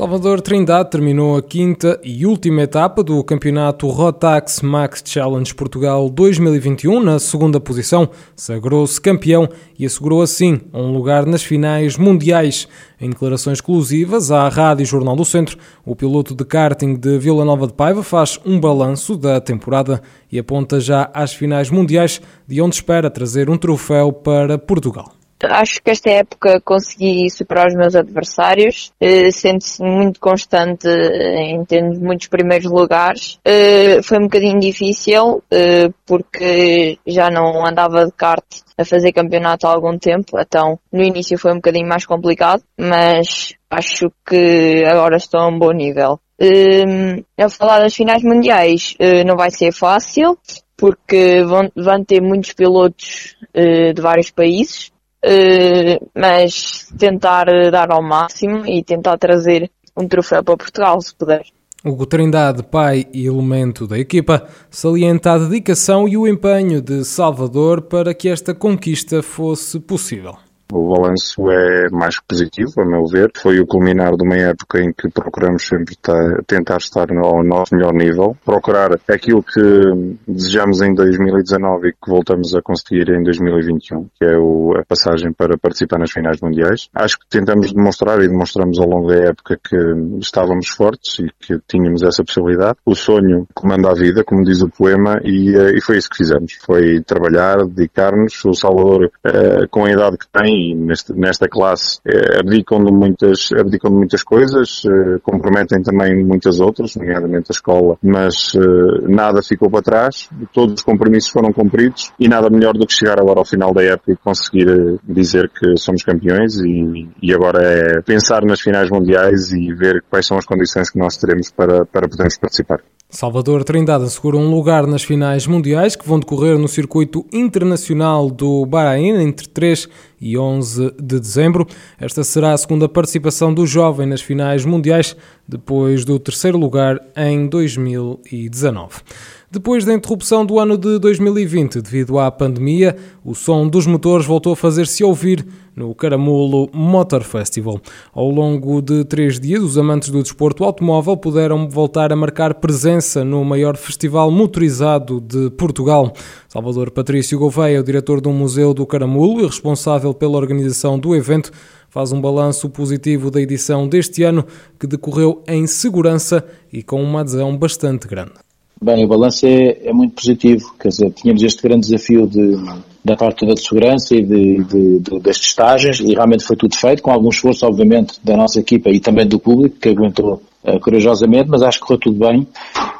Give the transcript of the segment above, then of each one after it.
Salvador Trindade terminou a quinta e última etapa do campeonato Rotax Max Challenge Portugal 2021 na segunda posição, sagrou-se campeão e assegurou assim um lugar nas finais mundiais. Em declarações exclusivas à Rádio Jornal do Centro, o piloto de karting de Vila Nova de Paiva faz um balanço da temporada e aponta já às finais mundiais, de onde espera trazer um troféu para Portugal. Acho que esta época consegui superar os meus adversários, eh, sendo-se muito constante em termos de muitos primeiros lugares. Eh, foi um bocadinho difícil, eh, porque já não andava de kart a fazer campeonato há algum tempo, então no início foi um bocadinho mais complicado, mas acho que agora estou a um bom nível. A falar das finais mundiais não vai ser fácil, porque vão, ter muitos pilotos de vários países, eh, mas tentar dar ao máximo e tentar trazer um troféu para Portugal, se puder. Hugo Trindade, pai e elemento da equipa, salienta a dedicação e o empenho de Salvador para que esta conquista fosse possível. O balanço é mais positivo, a meu ver. Foi o culminar de uma época em que procuramos sempre tentar estar ao nosso melhor nível, procurar aquilo que desejamos em 2019 e que voltamos a conseguir em 2021, que é a passagem para participar nas finais mundiais. Acho que tentamos demonstrar e demonstramos ao longo da época que estávamos fortes e que tínhamos essa possibilidade. O sonho comanda a vida, como diz o poema, e, eh, e foi isso que fizemos. Foi trabalhar, dedicar-nos. O Salvador, eh, com a idade que tem, e neste, nesta classe eh, abdicam de muitas, abdicam de muitas coisas, eh, comprometem também muitas outras, nomeadamente a escola, mas eh, nada ficou para trás, todos os compromissos foram cumpridos e nada melhor do que chegar agora ao final da época e conseguir dizer que somos campeões e, e agora é pensar nas finais mundiais e ver quais são as condições que nós teremos para, para podermos participar. Salvador Trindade assegura um lugar nas finais mundiais que vão decorrer no circuito internacional do Bahrein entre 3 e 11 de dezembro. Esta será a segunda participação do jovem nas finais mundiais, depois do terceiro lugar em 2019. Depois da interrupção do ano de 2020 devido à pandemia, o som dos motores voltou a fazer-se ouvir no Caramulo Motor Festival. Ao longo de três dias, os amantes do desporto automóvel puderam voltar a marcar presença no maior festival motorizado de Portugal. Salvador Patrício Gouveia, o diretor do Museu do Caramulo e responsável pela organização do evento, faz um balanço positivo da edição deste ano, que decorreu em segurança e com uma adesão bastante grande. Bem, o balanço é, é, muito positivo, quer dizer, tínhamos este grande desafio de, da parte de segurança e de, de, de, das testagens e realmente foi tudo feito, com algum esforço, obviamente, da nossa equipa e também do público, que aguentou uh, corajosamente, mas acho que correu tudo bem.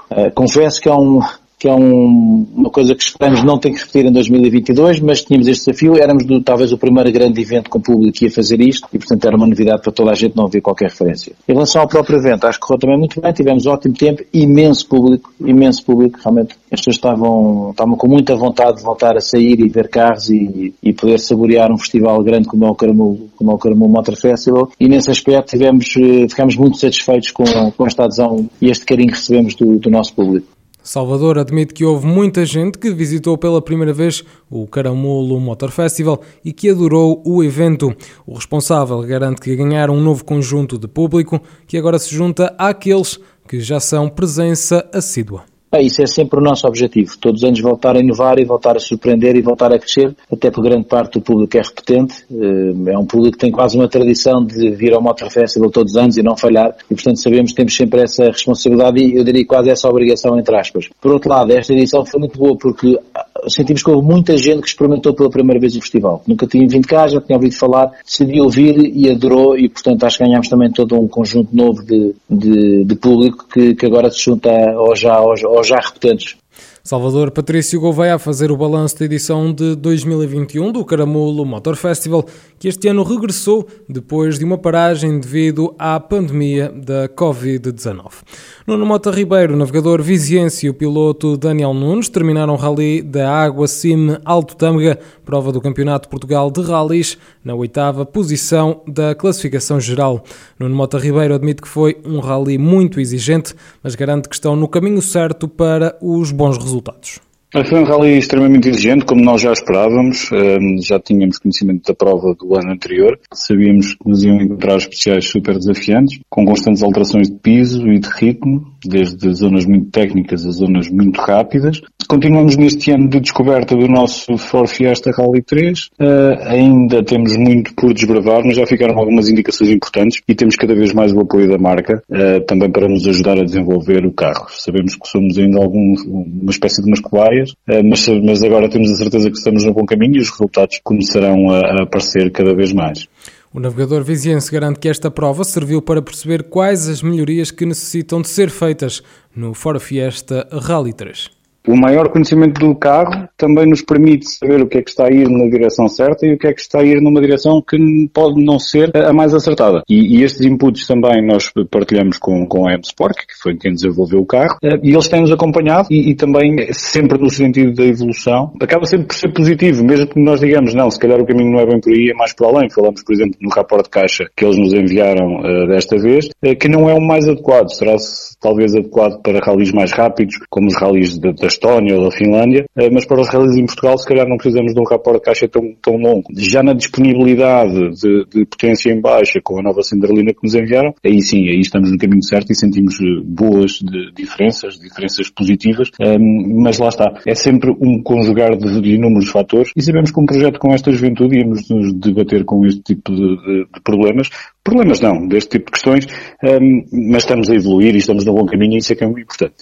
Uh, confesso que é um, que é um, uma coisa que esperamos não ter que repetir em 2022, mas tínhamos este desafio, éramos do, talvez o primeiro grande evento com público que ia fazer isto e portanto era uma novidade para toda a gente não ver qualquer referência. Em relação ao próprio evento, acho que correu também muito bem, tivemos ótimo tempo, imenso público, imenso público, realmente as pessoas estavam, estavam com muita vontade de voltar a sair e ver carros e, e poder saborear um festival grande como é o Caramulo, como é o Caramulo Motor Festival e nesse aspecto tivemos, eh, ficamos muito satisfeitos com, com esta adesão e este carinho que recebemos do, do nosso público. Salvador admite que houve muita gente que visitou pela primeira vez o Caramulo Motor Festival e que adorou o evento. O responsável garante que ganharam um novo conjunto de público que agora se junta àqueles que já são presença assídua. É, isso é sempre o nosso objetivo, todos os anos voltar a inovar e voltar a surpreender e voltar a crescer, até porque grande parte do público é repetente, eh, é um público que tem quase uma tradição de vir ao Motor Festival todos os anos e não falhar, e portanto sabemos que temos sempre essa responsabilidade e eu diria quase essa obrigação entre aspas. Por outro lado, esta edição foi muito boa porque sentimos que houve muita gente que experimentou pela primeira vez o festival. Nunca tinha vindo cá, já tinha ouvido falar, decidiu ouvir e adorou e, portanto, acho que ganhámos também todo um conjunto novo de, de, de público que, que agora se junta aos já, aos, aos já repetentes. Salvador Patrício Gouveia a fazer o balanço da edição de 2021 do Caramulo Motor Festival, que este ano regressou depois de uma paragem devido à pandemia da Covid-19. Nuno Mota Ribeiro, navegador viziense e o piloto Daniel Nunes terminaram o rally da Água Cime Alto Tâmega, prova do Campeonato Portugal de Rallys, na oitava posição da classificação geral. Nuno Mota Ribeiro admite que foi um rally muito exigente, mas garante que estão no caminho certo para os bons resultados resultados. Foi um rally extremamente exigente, como nós já esperávamos. Já tínhamos conhecimento da prova do ano anterior. Sabíamos que nos iam encontrar especiais super desafiantes, com constantes alterações de piso e de ritmo, desde zonas muito técnicas a zonas muito rápidas. Continuamos neste ano de descoberta do nosso Ford Fiesta Rally 3. Ah, ainda temos muito por desbravar, mas já ficaram algumas indicações importantes e temos cada vez mais o apoio da marca, ah, também para nos ajudar a desenvolver o carro. Sabemos que somos ainda uma espécie de cobaias, eh, mas, mas agora temos a certeza que estamos no bom caminho e os resultados começarão a, aparecer cada vez mais. O navegador viziense garante que esta prova serviu para perceber quais as melhorias que necessitam de ser feitas no Ford Fiesta Rally 3. O maior conhecimento do carro também nos permite saber o que é que está a ir na direção certa e o que é que está a ir numa direção que pode não ser a mais acertada. E, e estes inputs também nós partilhamos com, com a M-Sport, que foi quem desenvolveu o carro, eh, e eles têm-nos acompanhado e, e, também sempre no sentido da evolução. Acaba sempre por ser positivo, mesmo que nós digamos, não, se calhar o caminho não é bem por aí, é mais por além. Falamos, por exemplo, no rapport de caixa que eles nos enviaram uh, desta vez, uh, que não é o mais adequado. Será talvez adequado para ralis mais rápidos, como os ralis da Estónia ou da Finlândia, eh, mas para os ralis em Portugal se calhar não precisamos de um rapport de caixa tão, tão longo. Já na disponibilidade de, de potência em baixa com a nova Cinderlina que nos enviaram, aí sim, aí estamos no caminho certo e sentimos eh, boas de, diferenças, diferenças positivas, ehm, mas lá está. É sempre um conjugar de, de inúmeros fatores e sabemos que um projeto com esta juventude íamos nos debater com este tipo de, de, de problemas, problemas não, deste tipo de questões, ehm, mas estamos a evoluir e estamos no bom caminho e isso é que é muito importante.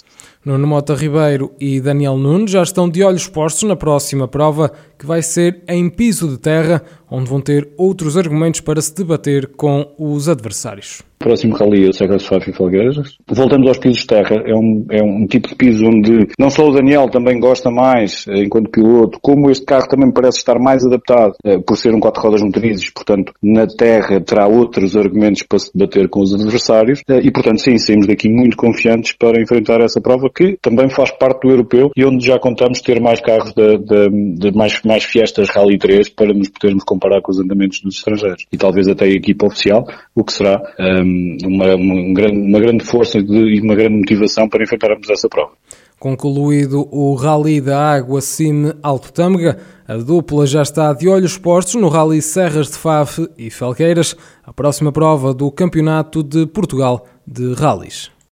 Nuno Mota Ribeiro e Daniel Nunes já estão de olhos postos na próxima prova, que vai ser em piso de terra, onde vão ter outros argumentos para se debater com os adversários. Próximo rally é o Serra de Fábio Falgueiras. Voltamos aos pisos de terra, é um, é um tipo de piso onde não só o Daniel também gosta mais, eh, enquanto piloto, como este carro também parece estar mais adaptado, eh, por ser um quatro rodas motrizes, portanto, na terra terá outros argumentos para se debater com os adversários, eh, e portanto, sim, saímos daqui muito confiantes para enfrentar essa prova, que também faz parte do europeu, e onde já contamos ter mais carros de, de, de mais, mais fiestas Rally 3 para nos podermos comparar com os andamentos dos estrangeiros. E talvez até a equipa oficial, o que será um, uma, uma, grande, uma grande força e uma grande motivação para enfrentarmos essa prova. Concluído o Rally da Água Cine Alto Tâmega, a dupla já está de olhos postos no Rally Serras de Faf e Felqueiras, a próxima prova do Campeonato de Portugal de Rallys.